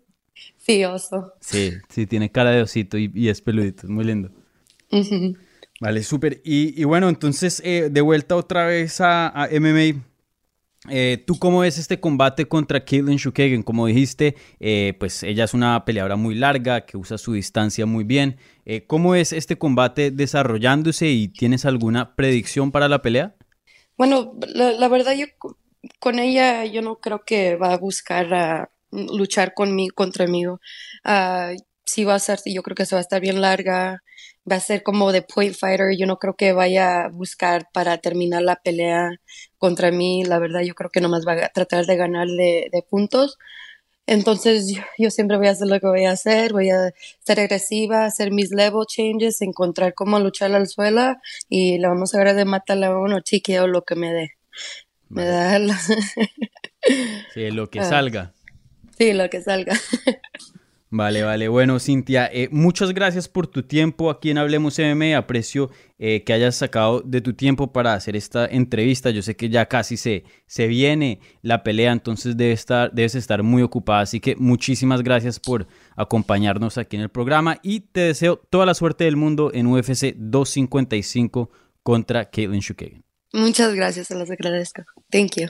Sí, oso. Sí, sí, tiene cara de osito y, es peludito, es muy lindo. Vale, súper. Y, bueno, entonces, eh, de vuelta otra vez a, a MMA. Eh, ¿Tú cómo ves este combate contra Caitlin Shukagan? Como dijiste, eh, pues ella es una peleadora muy larga, que usa su distancia muy bien. Eh, ¿Cómo es este combate desarrollándose y tienes alguna predicción para la pelea? Bueno, la, verdad yo con ella yo no creo que va a buscar a luchar conmigo, contra mí. Uh, sí va a ser, yo creo que se va a estar bien larga va a ser como de point fighter. Yo no creo que vaya a buscar para terminar la pelea contra mí. La verdad, yo creo que nomás va a tratar de ganar de, puntos. Entonces, yo, siempre voy a hacer lo que voy a hacer. Voy a ser agresiva, hacer mis level changes, encontrar cómo luchar al suelo y le vamos a ver de uno o lo que me dé. Me da Sí, lo que [laughs] ah. salga. Sí, lo que salga. [laughs] Vale, vale. Bueno, Cintia, eh, muchas gracias por tu tiempo aquí en Hablemos MM. Aprecio eh, que hayas sacado de tu tiempo para hacer esta entrevista. Yo sé que ya casi se, se viene la pelea, entonces debe estar, debes estar muy ocupada. Así que muchísimas gracias por acompañarnos aquí en el programa y te deseo toda la suerte del mundo en UFC 255 contra Caitlin Shukagan. Muchas gracias, se las agradezco. Thank you.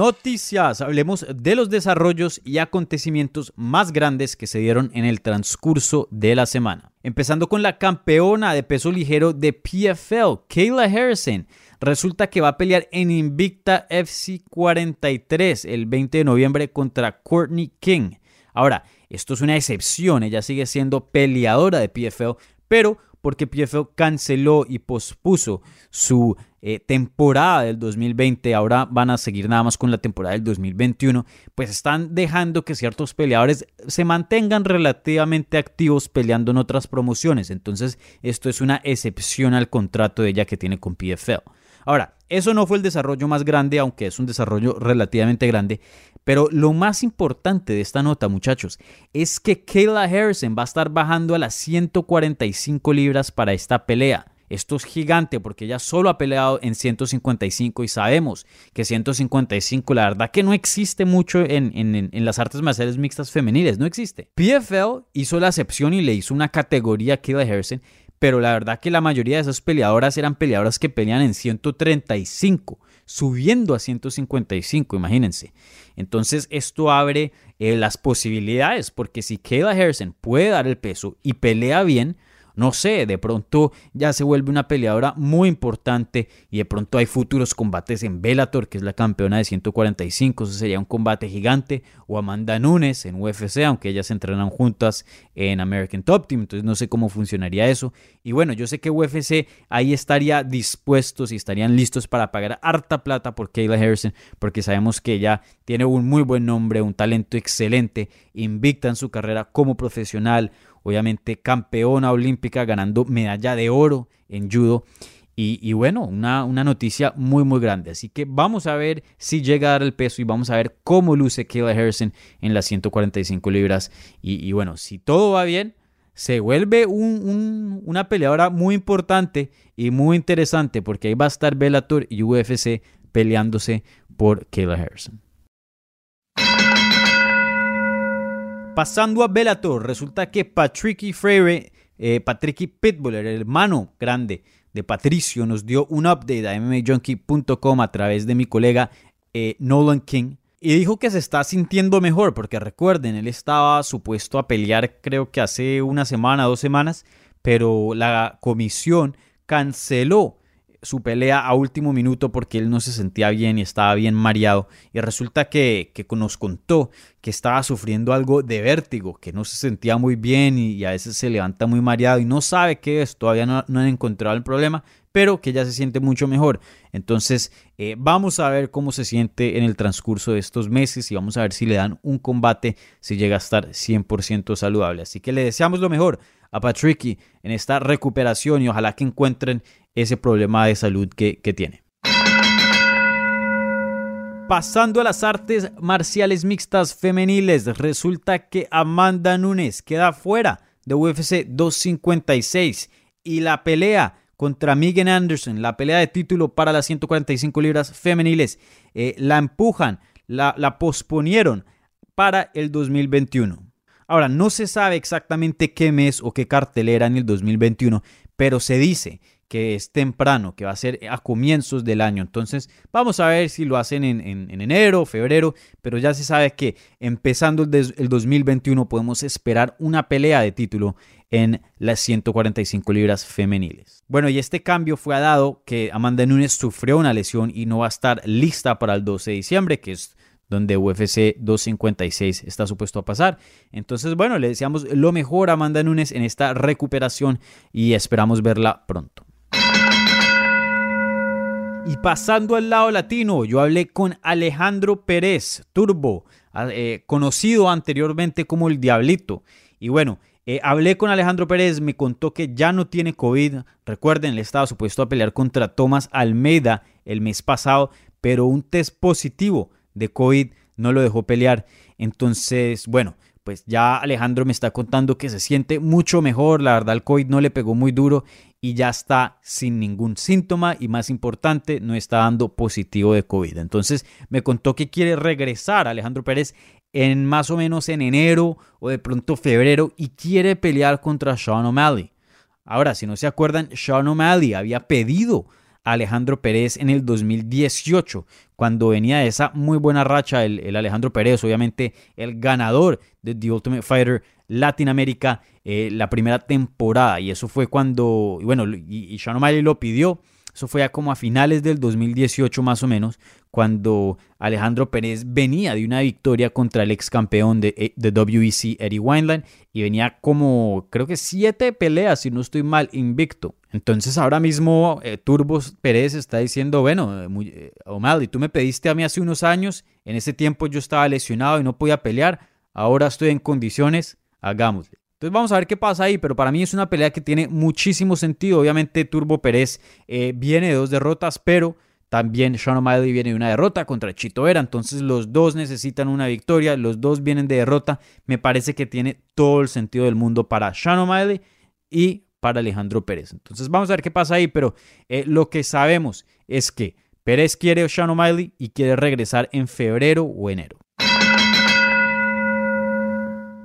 Noticias. Hablemos de los desarrollos y acontecimientos más grandes que se dieron en el transcurso de la semana. Empezando con la campeona de peso ligero de PFL, Kayla Harrison. Resulta que va a pelear en Invicta FC 43 el 20 de noviembre contra Courtney King. Ahora, esto es una excepción, ella sigue siendo peleadora de PFL, pero porque PFL canceló y pospuso su eh, temporada del 2020, ahora van a seguir nada más con la temporada del 2021, pues están dejando que ciertos peleadores se mantengan relativamente activos peleando en otras promociones. Entonces, esto es una excepción al contrato de ella que tiene con PFL. Ahora, eso no fue el desarrollo más grande, aunque es un desarrollo relativamente grande. Pero lo más importante de esta nota, muchachos, es que Kayla Harrison va a estar bajando a las 145 libras para esta pelea. Esto es gigante porque ella solo ha peleado en 155 y sabemos que 155 la verdad que no existe mucho en, en, las artes marciales mixtas femeniles, no existe. PFL hizo la excepción y le hizo una categoría a Kayla Harrison pero la verdad que la mayoría de esas peleadoras eran peleadoras que pelean en 135, subiendo a 155, imagínense. Entonces esto abre eh, las posibilidades, porque si Kayla Harrison puede dar el peso y pelea bien, no sé, de pronto ya se vuelve una peleadora muy importante y de pronto hay futuros combates en Bellator, que es la campeona de 145, eso sería un combate gigante, o Amanda Nunes en UFC, aunque ellas entrenan juntas en American Top Team, entonces no sé cómo funcionaría eso. Y bueno, yo sé que UFC ahí estaría dispuestos y estarían listos para pagar harta plata por Kayla Harrison, porque sabemos que ella tiene un muy buen nombre, un talento excelente, invicta en su carrera como profesional, obviamente campeona olímpica ganando medalla de oro en judo. Y, bueno, una, una, noticia muy muy grande. Así que vamos a ver si llega a dar el peso y vamos a ver cómo luce Kayla Harrison en las 145 libras. Y, bueno, si todo va bien, se vuelve una peleadora muy importante y muy interesante porque ahí va a estar Bellator y UFC peleándose por Kayla Harrison. Pasando a Bellator, resulta que Patricky Freire, eh, Patricky Pitbull, el hermano grande de Patricio, nos dio un update a MMAJunkie.com a través de mi colega eh, Nolan King. Y dijo que se está sintiendo mejor, porque recuerden, él estaba supuesto a pelear creo que hace una semana, dos semanas, pero la comisión canceló su pelea a último minuto porque él no se sentía bien y estaba bien mareado. Y resulta que, nos contó que estaba sufriendo algo de vértigo, que no se sentía muy bien y, a veces se levanta muy mareado y no sabe qué es, todavía no, han encontrado el problema, pero que ya se siente mucho mejor. Entonces eh, vamos a ver cómo se siente en el transcurso de estos meses y vamos a ver si le dan un combate, si llega a estar 100% saludable. Así que le deseamos lo mejor a Patricky en esta recuperación y ojalá que encuentren ese problema de salud que, tiene. Pasando a las artes marciales mixtas femeniles, resulta que Amanda Nunes queda fuera de UFC 256 y la pelea contra Megan Anderson, la pelea de título para las 145 libras femeniles, eh, la empujan, la, la posponieron para el 2021. Ahora, no se sabe exactamente qué mes o qué cartelera en el 2021, pero se dice que es temprano, que va a ser a comienzos del año. Entonces, vamos a ver si lo hacen en, en, enero, febrero, pero ya se sabe que empezando el, el, 2021 podemos esperar una pelea de título en las 145 libras femeniles. Bueno, y este cambio fue dado que Amanda Nunes sufrió una lesión y no va a estar lista para el 12 de diciembre, que es donde UFC 256 está supuesto a pasar. Entonces, bueno, le deseamos lo mejor a Amanda Nunes en esta recuperación y esperamos verla pronto. Y pasando al lado latino, yo hablé con Alejandro Pérez Turbo, eh, conocido anteriormente como el Diablito. Y bueno, eh, hablé con Alejandro Pérez, me contó que ya no tiene COVID. Recuerden, le estaba supuesto a pelear contra Tomás Almeida el mes pasado, pero un test positivo de COVID no lo dejó pelear. Entonces, bueno, pues ya Alejandro me está contando que se siente mucho mejor. La verdad, el COVID no le pegó muy duro y ya está sin ningún síntoma y más importante, no está dando positivo de COVID. Entonces me contó que quiere regresar Alejandro Pérez en más o menos en enero o de pronto febrero y quiere pelear contra Sean O'Malley. Ahora, si no se acuerdan, Sean O'Malley había pedido Alejandro Pérez en el 2018, cuando venía de esa muy buena racha, el, Alejandro Pérez, obviamente el ganador de The Ultimate Fighter Latinoamérica, eh, la primera temporada. Y eso fue cuando, bueno, y, y Sean O'Malley lo pidió Eso fue ya como a finales del 2018 más o menos, cuando Alejandro Pérez venía de una victoria contra el ex campeón de, eh, de WEC, Eddie Wineland, y venía como, creo que siete peleas, si no estoy mal, invicto. Entonces ahora mismo eh, Turbos Pérez está diciendo, bueno, eh, O'Malley, tú me pediste a mí hace unos años, en ese tiempo yo estaba lesionado y no podía pelear, ahora estoy en condiciones, hagámosle. Entonces vamos a ver qué pasa ahí, pero para mí es una pelea que tiene muchísimo sentido. Obviamente Turbo Pérez viene de dos derrotas, pero también Sean O'Malley viene de una derrota contra Chito Vera, entonces los dos necesitan una victoria, los dos vienen de derrota. Me parece que tiene todo el sentido del mundo para Sean O'Malley y para Alejandro Pérez. Entonces vamos a ver qué pasa ahí, pero eh, lo que sabemos es que Pérez quiere a Sean O'Malley y quiere regresar en febrero o enero.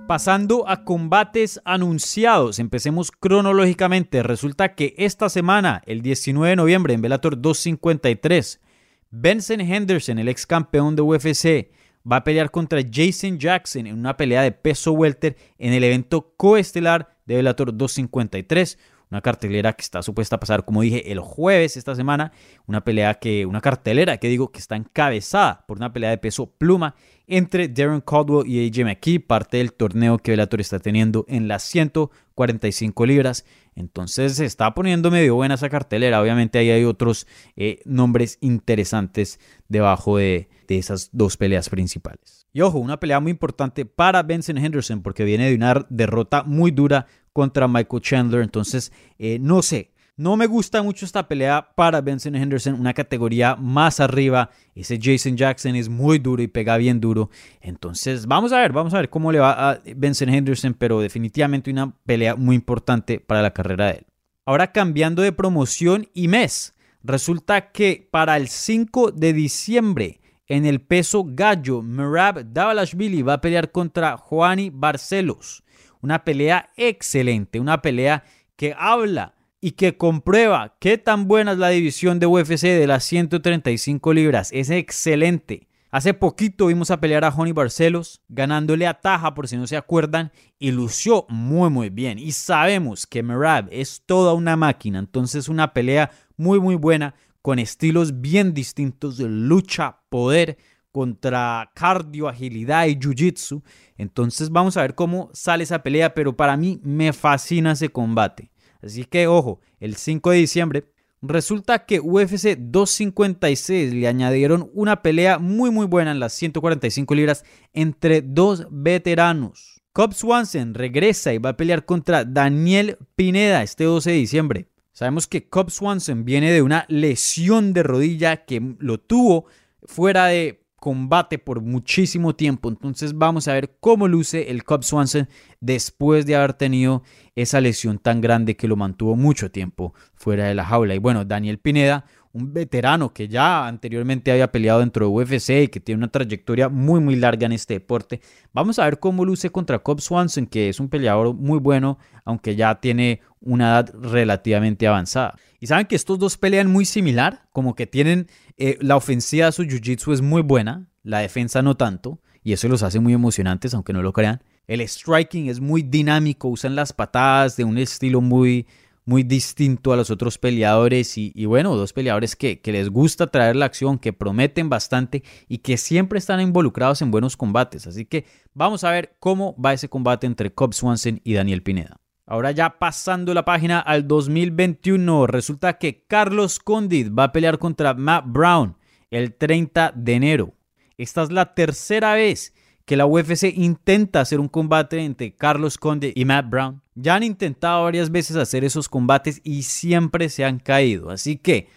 Pasando a combates anunciados, empecemos cronológicamente. Resulta que esta semana, el 19 de noviembre, en Bellator 253, Benson Henderson, el ex campeón de UFC, va a pelear contra Jason Jackson en una pelea de peso welter en el evento coestelar de Bellator 253 una cartelera que está supuesta a pasar, como dije, el jueves esta semana, una pelea que, una cartelera que digo que está encabezada por una pelea de peso pluma entre Darren Caldwell y AJ McKee, parte del torneo que Bellator está teniendo en las 145 libras. Entonces se está poniendo medio buena esa cartelera. Obviamente ahí hay otros eh, nombres interesantes debajo de, de esas dos peleas principales. Y ojo, una pelea muy importante para Benson Henderson porque viene de una derrota muy dura contra Michael Chandler. Entonces, eh, no sé. No me gusta mucho esta pelea para Benson Henderson, una categoría más arriba. Ese Jason Jackson es muy duro y pega bien duro. Entonces, vamos a ver, vamos a ver cómo le va a Benson Henderson, pero definitivamente una pelea muy importante para la carrera de él. Ahora cambiando de promoción y mes. Resulta que para el 5 de diciembre, en el peso gallo, Merab Davalashvili va a pelear contra Juani Barcelos. Una pelea excelente, una pelea que habla y que comprueba qué tan buena es la división de UFC de las 135 libras. Es excelente. Hace poquito vimos a pelear a Honey Barcelos, ganándole a Taja, por si no se acuerdan, y lució muy muy bien. Y sabemos que Merab es toda una máquina, entonces una pelea muy muy buena, con estilos bien distintos de lucha, poder, contra cardio, agilidad y jiu-jitsu. Entonces vamos a ver cómo sale esa pelea, pero para mí me fascina ese combate. Así que ojo, el 5 de diciembre resulta que UFC 256 le añadieron una pelea muy muy buena en las 145 libras entre dos veteranos. Cobb Swanson regresa y va a pelear contra Daniel Pineda este 12 de diciembre. Sabemos que Cobb Swanson viene de una lesión de rodilla que lo tuvo fuera de combate por muchísimo tiempo. Entonces vamos a ver cómo luce el Cub Swanson después de haber tenido esa lesión tan grande que lo mantuvo mucho tiempo fuera de la jaula. Y bueno, Daniel Pineda, un veterano que ya anteriormente había peleado dentro de UFC y que tiene una trayectoria muy muy larga en este deporte. Vamos a ver cómo luce contra Cobb Swanson, que es un peleador muy bueno, aunque ya tiene una edad relativamente avanzada. Y saben que estos dos pelean muy similar, como que tienen eh, la ofensiva de su jiu-jitsu es muy buena, la defensa no tanto, y eso los hace muy emocionantes, aunque no lo crean. El striking es muy dinámico, usan las patadas de un estilo muy, muy distinto a los otros peleadores y, bueno, dos peleadores que, que, les gusta traer la acción, que prometen bastante y que siempre están involucrados en buenos combates. Así que vamos a ver cómo va ese combate entre Cobb Swanson y Daniel Pineda. Ahora ya pasando la página al 2021, resulta que Carlos Condit va a pelear contra Matt Brown el 30 de enero. Esta es la tercera vez que la UFC intenta hacer un combate entre Carlos Condit y Matt Brown. Ya han intentado varias veces hacer esos combates y siempre se han caído. Así que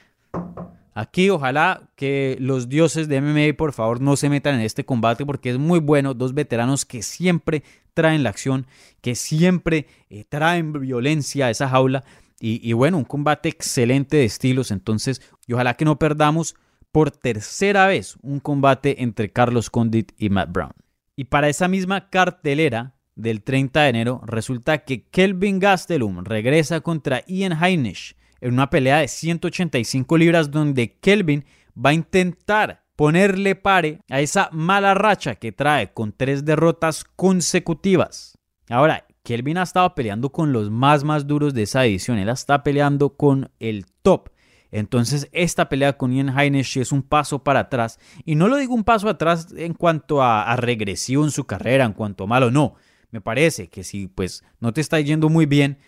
Aquí ojalá que los dioses de MMA por favor no se metan en este combate porque es muy bueno. Dos veteranos que siempre traen la acción, que siempre eh, traen violencia a esa jaula. Y, bueno, un combate excelente de estilos. Entonces, y ojalá que no perdamos por tercera vez un combate entre Carlos Condit y Matt Brown. Y para esa misma cartelera del 30 de enero, resulta que Kelvin Gastelum regresa contra Ian Heinisch en una pelea de 185 libras donde Kelvin va a intentar ponerle pare a esa mala racha que trae con tres derrotas consecutivas. Ahora, Kelvin ha estado peleando con los más más duros de esa edición, él está peleando con el top. Entonces, esta pelea con Ian Heinisch es un paso para atrás. Y no lo digo un paso atrás en cuanto a, a regresión en su carrera, en cuanto a malo, no. Me parece que si pues no te está yendo muy bien,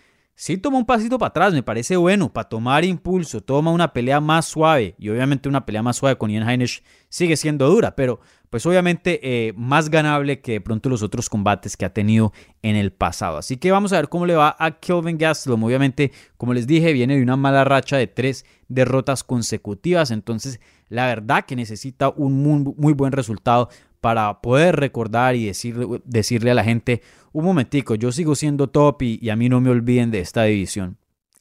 sí toma un pasito para atrás, me parece bueno, para tomar impulso, toma una pelea más suave. Y obviamente una pelea más suave con Ian Heinisch sigue siendo dura, pero pues obviamente eh, más ganable que de pronto los otros combates que ha tenido en el pasado. Así que vamos a ver cómo le va a Kelvin Gastelum. Obviamente, como les dije, viene de una mala racha de tres derrotas consecutivas, entonces la verdad que necesita un muy, muy buen resultado para poder recordar y decirle, decirle a la gente, un momentico, yo sigo siendo top y, a mí no me olviden de esta división.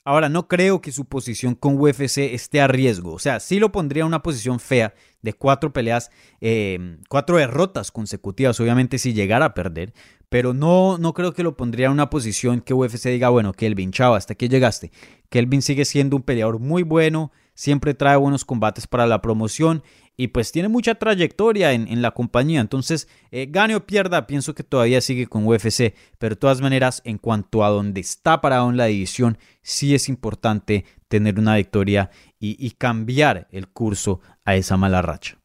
Ahora, no creo que su posición con UFC esté a riesgo. O sea, sí lo pondría en una posición fea de cuatro peleas, eh, cuatro derrotas consecutivas, obviamente si llegara a perder. Pero no, no creo que lo pondría en una posición que UFC diga, bueno, Kelvin, chao, hasta aquí llegaste. Kelvin sigue siendo un peleador muy bueno, siempre trae buenos combates para la promoción y pues tiene mucha trayectoria en, la compañía. Entonces, eh, gane o pierda, pienso que todavía sigue con UFC, pero de todas maneras, en cuanto a dónde está parado en la división, sí es importante tener una victoria y, cambiar el curso a esa mala racha.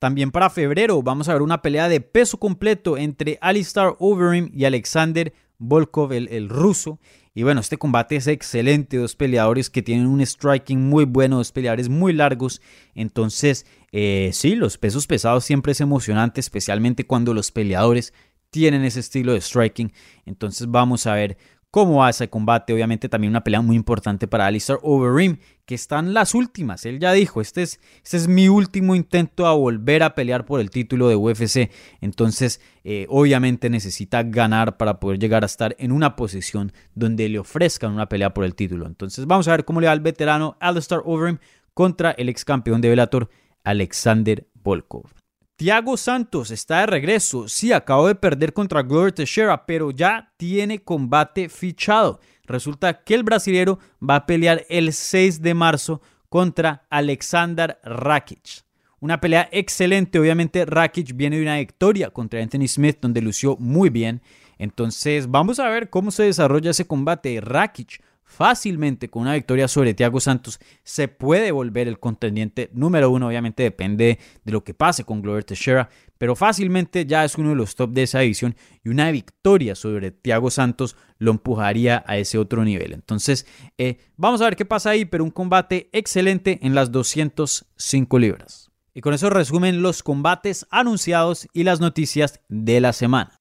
También para febrero vamos a ver una pelea de peso completo entre Alistar Overeem y Alexander Volkov, el ruso. Y bueno, este combate es excelente, dos peleadores que tienen un striking muy bueno, dos peleadores muy largos. Entonces, eh, sí, los pesos pesados siempre es emocionante, especialmente cuando los peleadores tienen ese estilo de striking. Entonces vamos a ver cómo va ese combate. Obviamente también una pelea muy importante para Alistair Overeem, que están las últimas. Él ya dijo, este es, este es mi último intento a volver a pelear por el título de UFC. Entonces, eh, obviamente necesita ganar para poder llegar a estar en una posición donde le ofrezcan una pelea por el título. Entonces, vamos a ver cómo le va al veterano Alistair Overeem contra el ex campeón de Bellator, Alexander Volkov. Tiago Santos está de regreso. Sí, acabó de perder contra Glover Teixeira, pero ya tiene combate fichado. Resulta que el brasilero va a pelear el 6 de marzo contra Alexander Rakic. Una pelea excelente, obviamente Rakic viene de una victoria contra Anthony Smith donde lució muy bien. Entonces vamos a ver cómo se desarrolla ese combate. Rakic fácilmente con una victoria sobre Thiago Santos se puede volver el contendiente número uno. Obviamente depende de lo que pase con Glover Teixeira, pero fácilmente ya es uno de los top de esa división y una victoria sobre Thiago Santos lo empujaría a ese otro nivel. Entonces, eh, vamos a ver qué pasa ahí, pero un combate excelente en las 205 libras. Y con eso resumen los combates anunciados y las noticias de la semana.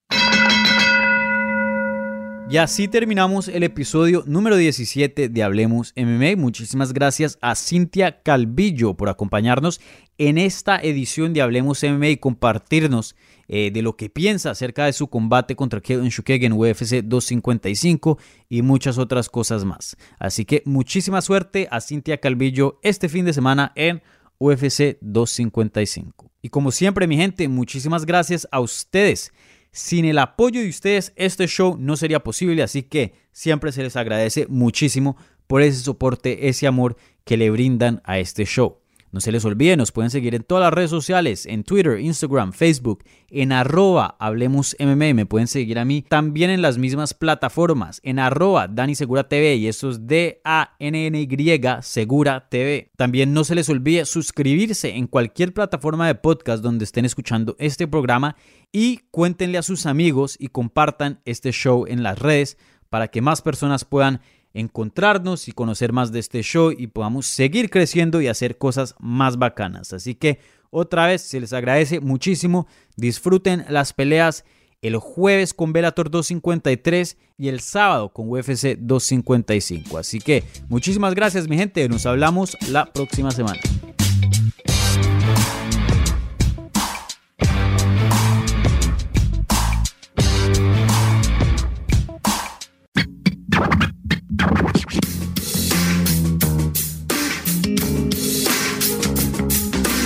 Y así terminamos el episodio número 17 de Hablemos MMA. Muchísimas gracias a Cintia Calvillo por acompañarnos en esta edición de Hablemos MMA y compartirnos eh, de lo que piensa acerca de su combate contra Kevin Shukeg en UFC 255 y muchas otras cosas más. Así que muchísima suerte a Cintia Calvillo este fin de semana en UFC 255. Y como siempre mi gente, muchísimas gracias a ustedes sin el apoyo de ustedes, este show no sería posible, así que siempre se les agradece muchísimo por ese soporte, ese amor que le brindan a este show. No se les olvide, nos pueden seguir en todas las redes sociales, en Twitter, Instagram, Facebook, en arroba Hablemos me pueden seguir a mí también en las mismas plataformas, en arroba Dani TV y eso es D-A-N-N-Y Segura TV. También no se les olvide suscribirse en cualquier plataforma de podcast donde estén escuchando este programa y cuéntenle a sus amigos y compartan este show en las redes para que más personas puedan encontrarnos y conocer más de este show y podamos seguir creciendo y hacer cosas más bacanas. Así que otra vez se les agradece muchísimo. Disfruten las peleas el jueves con Bellator 253 y el sábado con UFC 255. Así que muchísimas gracias mi gente. Nos hablamos la próxima semana.